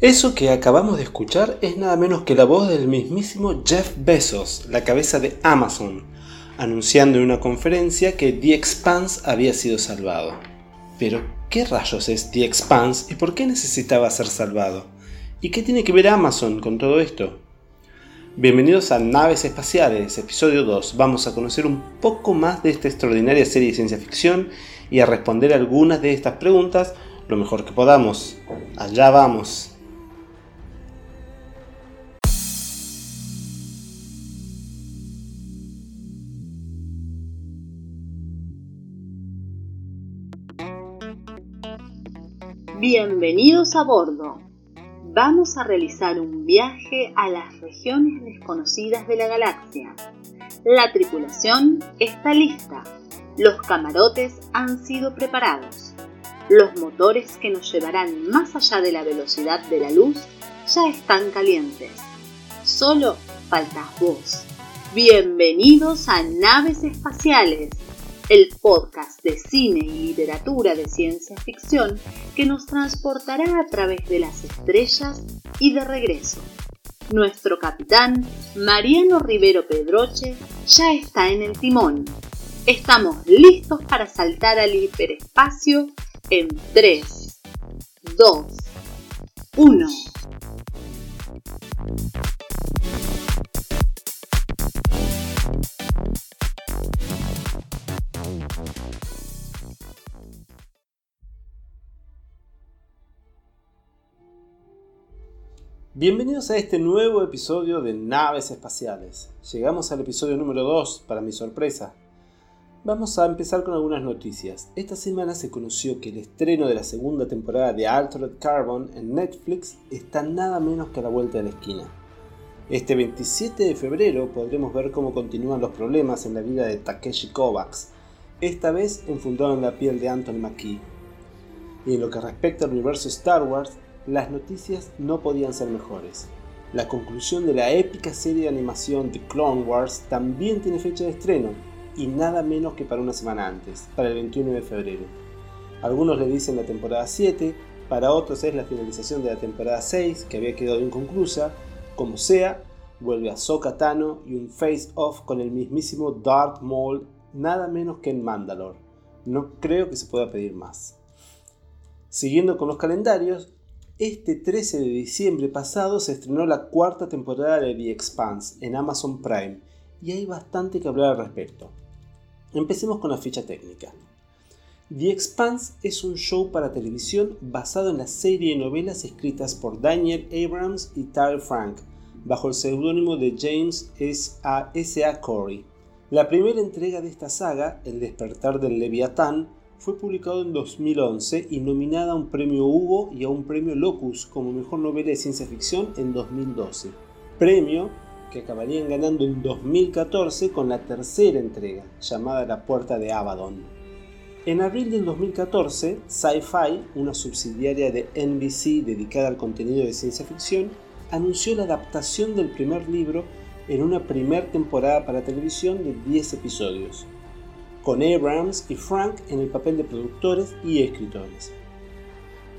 Eso que acabamos de escuchar es nada menos que la voz del mismísimo Jeff Bezos, la cabeza de Amazon, anunciando en una conferencia que The Expanse había sido salvado. Pero, ¿qué rayos es The Expanse y por qué necesitaba ser salvado? ¿Y qué tiene que ver Amazon con todo esto? Bienvenidos a Naves Espaciales, episodio 2. Vamos a conocer un poco más de esta extraordinaria serie de ciencia ficción y a responder algunas de estas preguntas lo mejor que podamos. Allá vamos. Bienvenidos a bordo. Vamos a realizar un viaje a las regiones desconocidas de la galaxia. La tripulación está lista. Los camarotes han sido preparados. Los motores que nos llevarán más allá de la velocidad de la luz ya están calientes. Solo faltas vos. Bienvenidos a Naves Espaciales el podcast de cine y literatura de ciencia ficción que nos transportará a través de las estrellas y de regreso. Nuestro capitán, Mariano Rivero Pedroche, ya está en el timón. Estamos listos para saltar al hiperespacio en 3, 2, 1. Bienvenidos a este nuevo episodio de Naves Espaciales. Llegamos al episodio número 2, para mi sorpresa. Vamos a empezar con algunas noticias. Esta semana se conoció que el estreno de la segunda temporada de Altered Carbon en Netflix está nada menos que a la vuelta de la esquina. Este 27 de febrero podremos ver cómo continúan los problemas en la vida de Takeshi Kovacs, esta vez enfundado en la piel de Anthony McKee. Y en lo que respecta al universo Star Wars, las noticias no podían ser mejores. La conclusión de la épica serie de animación The Clone Wars también tiene fecha de estreno, y nada menos que para una semana antes, para el 21 de febrero. Algunos le dicen la temporada 7, para otros es la finalización de la temporada 6, que había quedado inconclusa. Como sea, vuelve a Tano y un face-off con el mismísimo Darth Maul, nada menos que en Mandalore. No creo que se pueda pedir más. Siguiendo con los calendarios, este 13 de diciembre pasado se estrenó la cuarta temporada de The Expanse en Amazon Prime y hay bastante que hablar al respecto. Empecemos con la ficha técnica. The Expanse es un show para televisión basado en la serie de novelas escritas por Daniel Abrams y Tyler Frank, bajo el seudónimo de James S. A. Corey. La primera entrega de esta saga, El despertar del Leviatán, fue publicado en 2011 y nominada a un premio Hugo y a un premio Locus como mejor novela de ciencia ficción en 2012. Premio que acabarían ganando en 2014 con la tercera entrega, llamada La Puerta de Abaddon. En abril del 2014, Sci-Fi, una subsidiaria de NBC dedicada al contenido de ciencia ficción, anunció la adaptación del primer libro en una primera temporada para televisión de 10 episodios, con Abrams y Frank en el papel de productores y escritores.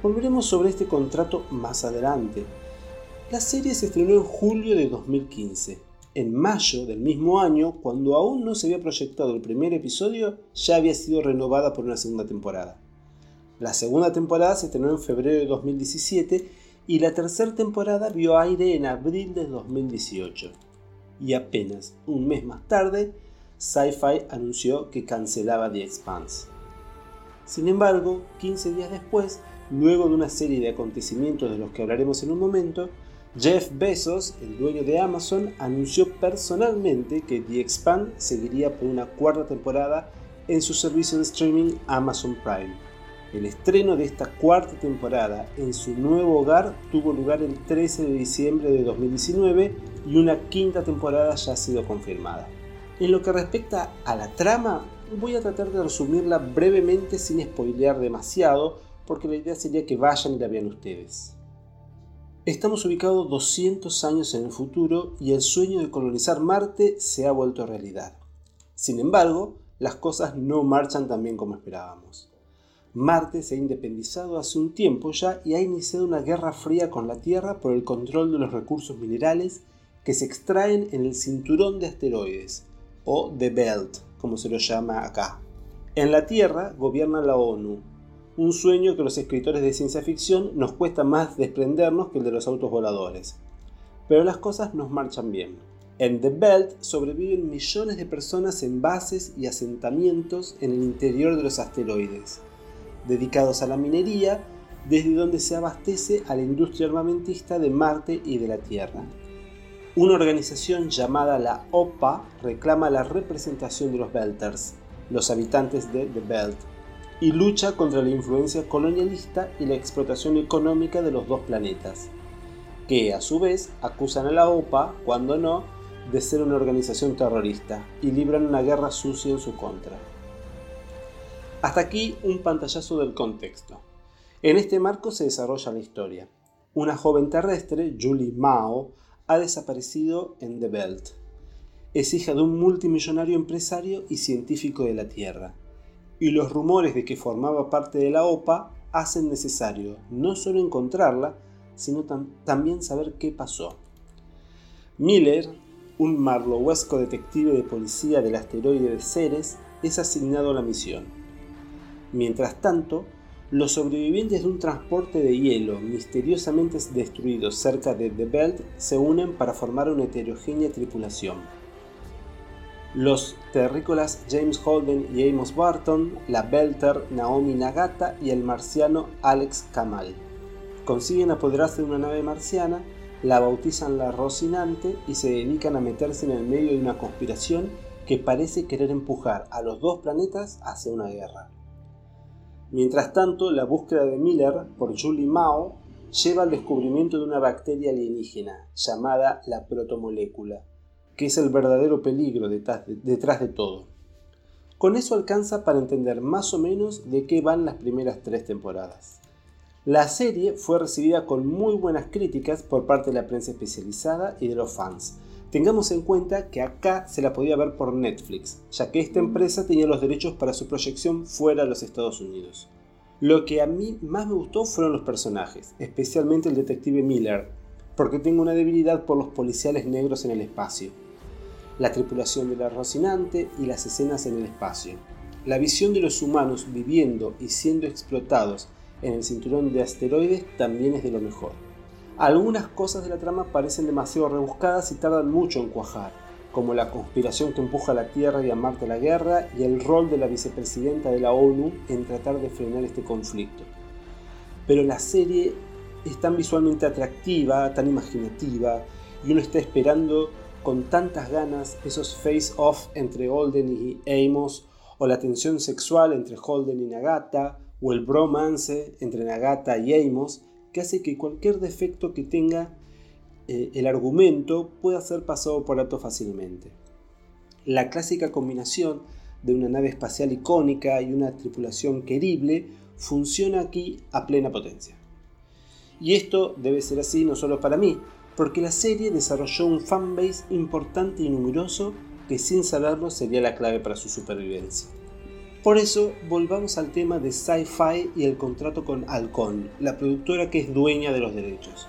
Volveremos sobre este contrato más adelante. La serie se estrenó en julio de 2015. En mayo del mismo año, cuando aún no se había proyectado el primer episodio, ya había sido renovada por una segunda temporada. La segunda temporada se estrenó en febrero de 2017 y la tercera temporada vio aire en abril de 2018. Y apenas un mes más tarde, Sci-Fi anunció que cancelaba The Expanse. Sin embargo, 15 días después, luego de una serie de acontecimientos de los que hablaremos en un momento, Jeff Bezos, el dueño de Amazon, anunció personalmente que The Expand seguiría por una cuarta temporada en su servicio de streaming Amazon Prime. El estreno de esta cuarta temporada en su nuevo hogar tuvo lugar el 13 de diciembre de 2019 y una quinta temporada ya ha sido confirmada. En lo que respecta a la trama, voy a tratar de resumirla brevemente sin spoilear demasiado, porque la idea sería que vayan y la vean ustedes. Estamos ubicados 200 años en el futuro y el sueño de colonizar Marte se ha vuelto realidad. Sin embargo, las cosas no marchan tan bien como esperábamos. Marte se ha independizado hace un tiempo ya y ha iniciado una guerra fría con la Tierra por el control de los recursos minerales que se extraen en el cinturón de asteroides, o The Belt, como se lo llama acá. En la Tierra gobierna la ONU, un sueño que los escritores de ciencia ficción nos cuesta más desprendernos que el de los autos voladores. Pero las cosas nos marchan bien. En The Belt sobreviven millones de personas en bases y asentamientos en el interior de los asteroides dedicados a la minería, desde donde se abastece a la industria armamentista de Marte y de la Tierra. Una organización llamada la OPA reclama la representación de los Belters, los habitantes de The Belt, y lucha contra la influencia colonialista y la explotación económica de los dos planetas, que a su vez acusan a la OPA, cuando no, de ser una organización terrorista y libran una guerra sucia en su contra. Hasta aquí un pantallazo del contexto. En este marco se desarrolla la historia. Una joven terrestre, Julie Mao, ha desaparecido en The Belt. Es hija de un multimillonario empresario y científico de la Tierra. Y los rumores de que formaba parte de la OPA hacen necesario no solo encontrarla, sino también saber qué pasó. Miller, un marlowesco detective de policía del asteroide de Ceres, es asignado a la misión. Mientras tanto, los sobrevivientes de un transporte de hielo misteriosamente destruido cerca de The Belt se unen para formar una heterogénea tripulación. Los terrícolas James Holden y Amos Barton, la Belter Naomi Nagata y el marciano Alex Kamal. Consiguen apoderarse de una nave marciana, la bautizan la Rocinante y se dedican a meterse en el medio de una conspiración que parece querer empujar a los dos planetas hacia una guerra. Mientras tanto, la búsqueda de Miller por Julie Mao lleva al descubrimiento de una bacteria alienígena llamada la protomolécula, que es el verdadero peligro detrás de, todo. Con eso alcanza para entender más o menos de qué van las primeras tres temporadas. La serie fue recibida con muy buenas críticas por parte de la prensa especializada y de los fans, Tengamos en cuenta que acá se la podía ver por Netflix, ya que esta empresa tenía los derechos para su proyección fuera de los Estados Unidos. Lo que a mí más me gustó fueron los personajes, especialmente el detective Miller, porque tengo una debilidad por los policiales negros en el espacio, la tripulación de la Rocinante y las escenas en el espacio. La visión de los humanos viviendo y siendo explotados en el cinturón de asteroides también es de lo mejor. Algunas cosas de la trama parecen demasiado rebuscadas y tardan mucho en cuajar, como la conspiración que empuja a la Tierra y a Marte a la guerra y el rol de la vicepresidenta de la ONU en tratar de frenar este conflicto. Pero la serie es tan visualmente atractiva, tan imaginativa, y uno está esperando con tantas ganas esos face-off entre Holden y Amos, o la tensión sexual entre Holden y Nagata, o el bromance entre Nagata y Amos, que hace que cualquier defecto que tenga eh, el argumento pueda ser pasado por alto fácilmente. La clásica combinación de una nave espacial icónica y una tripulación querible funciona aquí a plena potencia. Y esto debe ser así no solo para mí, porque la serie desarrolló un fanbase importante y numeroso que sin saberlo sería la clave para su supervivencia. Por eso, volvamos al tema de Sci-Fi y el contrato con Alcon, la productora que es dueña de los derechos.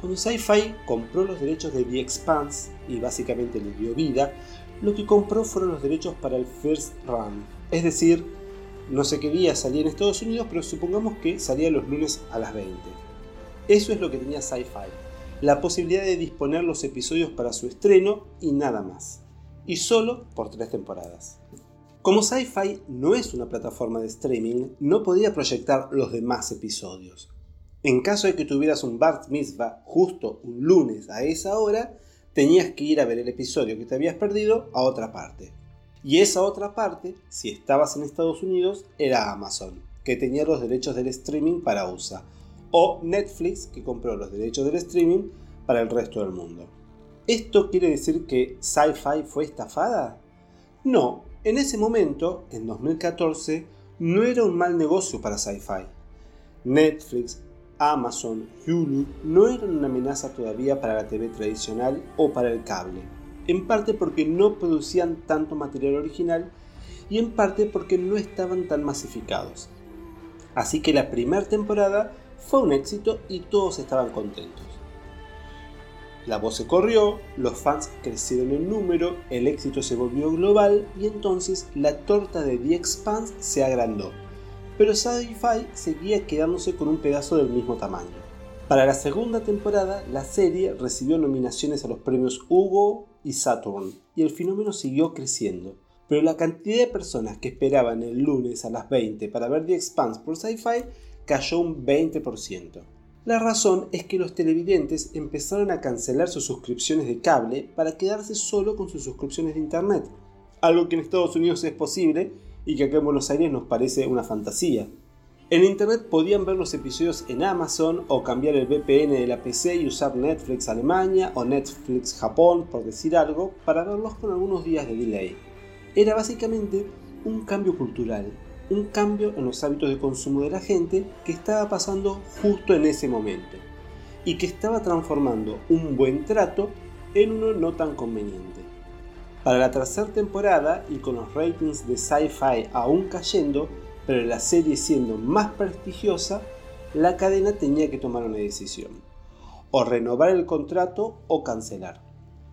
Cuando Sci-Fi compró los derechos de The Expanse y básicamente le dio vida, lo que compró fueron los derechos para el First Run. Es decir, no sé qué día salía en Estados Unidos, pero supongamos que salía los lunes a las 20. Eso es lo que tenía Sci-Fi, la posibilidad de disponer los episodios para su estreno y nada más. Y solo por tres temporadas. Como Sci-Fi no es una plataforma de streaming, no podía proyectar los demás episodios. En caso de que tuvieras un Bart Mitzvah justo un lunes a esa hora, tenías que ir a ver el episodio que te habías perdido a otra parte. Y esa otra parte, si estabas en Estados Unidos, era Amazon, que tenía los derechos del streaming para USA, o Netflix, que compró los derechos del streaming para el resto del mundo. ¿Esto quiere decir que Sci-Fi fue estafada? No, en ese momento, en 2014, no era un mal negocio para Sci-Fi. Netflix, Amazon, Hulu no eran una amenaza todavía para la TV tradicional o para el cable, en parte porque no producían tanto material original y en parte porque no estaban tan masificados. Así que la primera temporada fue un éxito y todos estaban contentos. La voz se corrió, los fans crecieron en número, el éxito se volvió global y entonces la torta de The Expanse se agrandó. Pero Sci-Fi seguía quedándose con un pedazo del mismo tamaño. Para la segunda temporada, la serie recibió nominaciones a los premios Hugo y Saturn, y el fenómeno siguió creciendo. Pero la cantidad de personas que esperaban el lunes a las 20 para ver The Expanse por Sci-Fi cayó un 20%. La razón es que los televidentes empezaron a cancelar sus suscripciones de cable para quedarse solo con sus suscripciones de internet, algo que en Estados Unidos es posible y que acá en Buenos Aires nos parece una fantasía. En internet podían ver los episodios en Amazon o cambiar el VPN de la PC y usar Netflix Alemania o Netflix Japón, por decir algo, para verlos con algunos días de delay. Era básicamente un cambio cultural, un cambio en los hábitos de consumo de la gente que estaba pasando justo en ese momento y que estaba transformando un buen trato en uno no tan conveniente. Para la tercera temporada y con los ratings de sci-fi aún cayendo, pero la serie siendo más prestigiosa, la cadena tenía que tomar una decisión. O renovar el contrato o cancelar.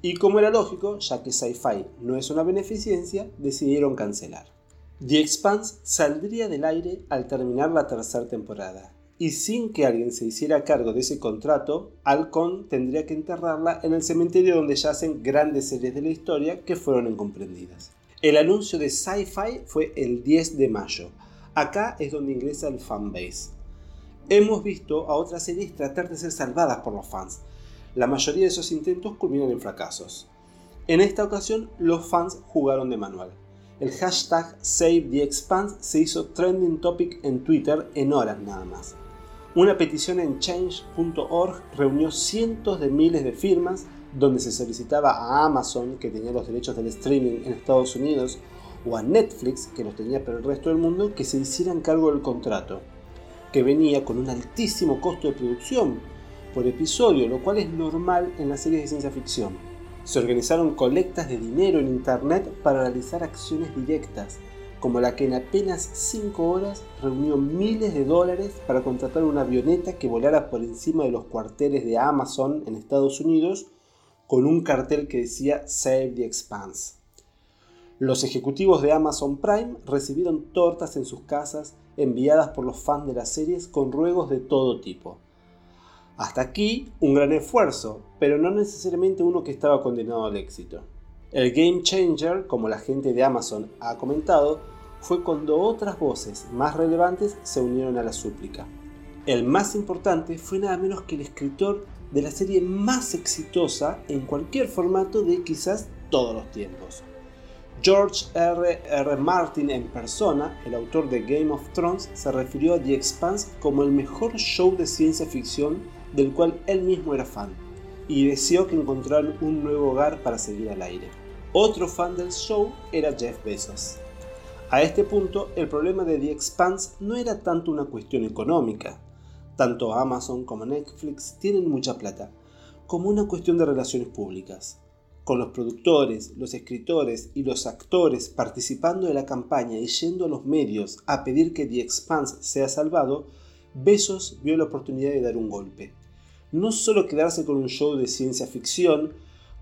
Y como era lógico, ya que Sci-Fi no es una beneficencia, decidieron cancelar. The Expanse saldría del aire al terminar la tercera temporada, y sin que alguien se hiciera cargo de ese contrato, Alcon tendría que enterrarla en el cementerio donde yacen grandes series de la historia que fueron incomprendidas. El anuncio de Sci-Fi fue el 10 de mayo, Acá es donde ingresa el fanbase. Hemos visto a otras series tratar de ser salvadas por los fans. La mayoría de esos intentos culminan en fracasos. En esta ocasión, los fans jugaron de manual. El hashtag SaveTheExpanse se hizo trending topic en Twitter en horas nada más. Una petición en change.org reunió cientos de miles de firmas donde se solicitaba a Amazon, que tenía los derechos del streaming en Estados Unidos, o a Netflix, que los tenía para el resto del mundo, que se hicieran cargo del contrato, que venía con un altísimo costo de producción por episodio, lo cual es normal en las series de ciencia ficción. Se organizaron colectas de dinero en Internet para realizar acciones directas, como la que en apenas 5 horas reunió miles de dólares para contratar una avioneta que volara por encima de los cuarteles de Amazon en Estados Unidos con un cartel que decía Save the Expanse. Los ejecutivos de Amazon Prime recibieron tortas en sus casas enviadas por los fans de las series con ruegos de todo tipo. Hasta aquí un gran esfuerzo, pero no necesariamente uno que estaba condenado al éxito. El game changer, como la gente de Amazon ha comentado, fue cuando otras voces más relevantes se unieron a la súplica. El más importante fue nada menos que el escritor de la serie más exitosa en cualquier formato de quizás todos los tiempos. George R. R. Martin en persona, el autor de Game of Thrones, se refirió a The Expanse como el mejor show de ciencia ficción del cual él mismo era fan, y deseó que encontraran un nuevo hogar para seguir al aire. Otro fan del show era Jeff Bezos. A este punto, el problema de The Expanse no era tanto una cuestión económica, tanto Amazon como Netflix tienen mucha plata, como una cuestión de relaciones públicas con los productores, los escritores y los actores participando de la campaña y yendo a los medios a pedir que The Expanse sea salvado, Besos vio la oportunidad de dar un golpe. No solo quedarse con un show de ciencia ficción,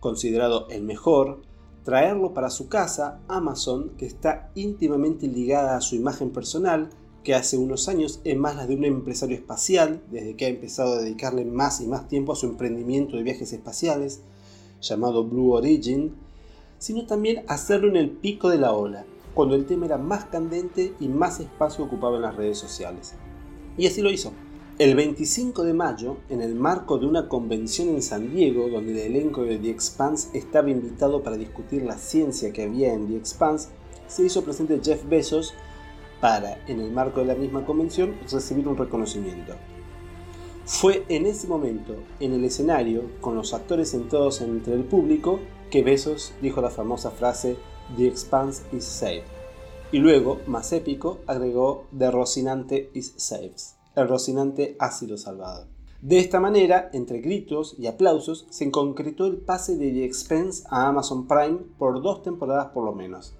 considerado el mejor, traerlo para su casa, Amazon, que está íntimamente ligada a su imagen personal, que hace unos años es más la de un empresario espacial, desde que ha empezado a dedicarle más y más tiempo a su emprendimiento de viajes espaciales, llamado Blue Origin, sino también hacerlo en el pico de la ola, cuando el tema era más candente y más espacio ocupaba en las redes sociales. Y así lo hizo. El 25 de mayo, en el marco de una convención en San Diego, donde el elenco de The Expanse estaba invitado para discutir la ciencia que había en The Expanse, se hizo presente Jeff Bezos para, en el marco de la misma convención, recibir un reconocimiento. Fue en ese momento, en el escenario, con los actores sentados entre el público, que Besos dijo la famosa frase The Expanse is safe. Y luego, más épico, agregó The Rocinante is safe. El Rocinante ha sido salvado. De esta manera, entre gritos y aplausos, se concretó el pase de The Expanse a Amazon Prime por dos temporadas por lo menos,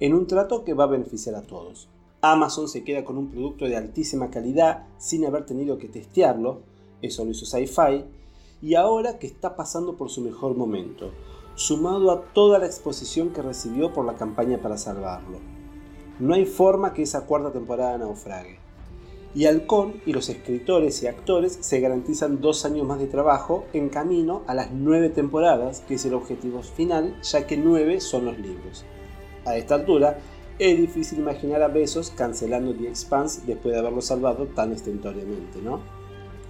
en un trato que va a beneficiar a todos. Amazon se queda con un producto de altísima calidad sin haber tenido que testearlo, eso lo hizo Sci-Fi, y ahora que está pasando por su mejor momento, sumado a toda la exposición que recibió por la campaña para salvarlo. No hay forma que esa cuarta temporada naufrague. Y Halcón y los escritores y actores se garantizan dos años más de trabajo en camino a las nueve temporadas, que es el objetivo final, ya que nueve son los libros. A esta altura, es difícil imaginar a Besos cancelando The Expanse después de haberlo salvado tan estentoriamente, ¿no?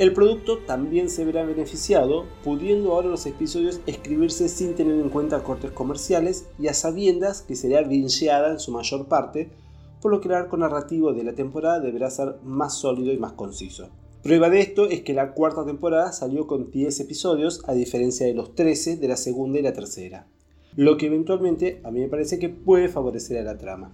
El producto también se verá beneficiado, pudiendo ahora los episodios escribirse sin tener en cuenta cortes comerciales y a sabiendas que será bingeada en su mayor parte, por lo que el arco narrativo de la temporada deberá ser más sólido y más conciso. Prueba de esto es que la cuarta temporada salió con 10 episodios a diferencia de los 13 de la segunda y la tercera, lo que eventualmente a mí me parece que puede favorecer a la trama.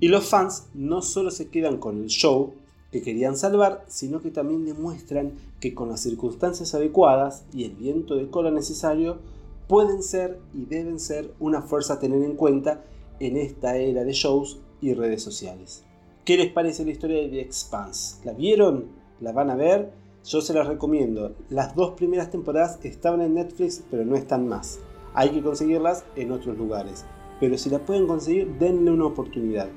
Y los fans no solo se quedan con el show, que querían salvar, sino que también demuestran que con las circunstancias adecuadas y el viento de cola necesario, pueden ser y deben ser una fuerza a tener en cuenta en esta era de shows y redes sociales. ¿Qué les parece la historia de The Expanse? ¿La vieron? ¿La van a ver? Yo se las recomiendo. Las dos primeras temporadas estaban en Netflix, pero no están más. Hay que conseguirlas en otros lugares. Pero si la pueden conseguir, denle una oportunidad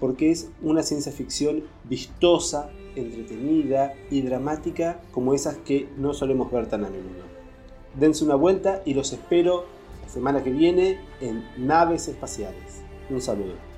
porque es una ciencia ficción vistosa, entretenida y dramática como esas que no solemos ver tan a menudo. Dense una vuelta y los espero la semana que viene en Naves Espaciales. Un saludo.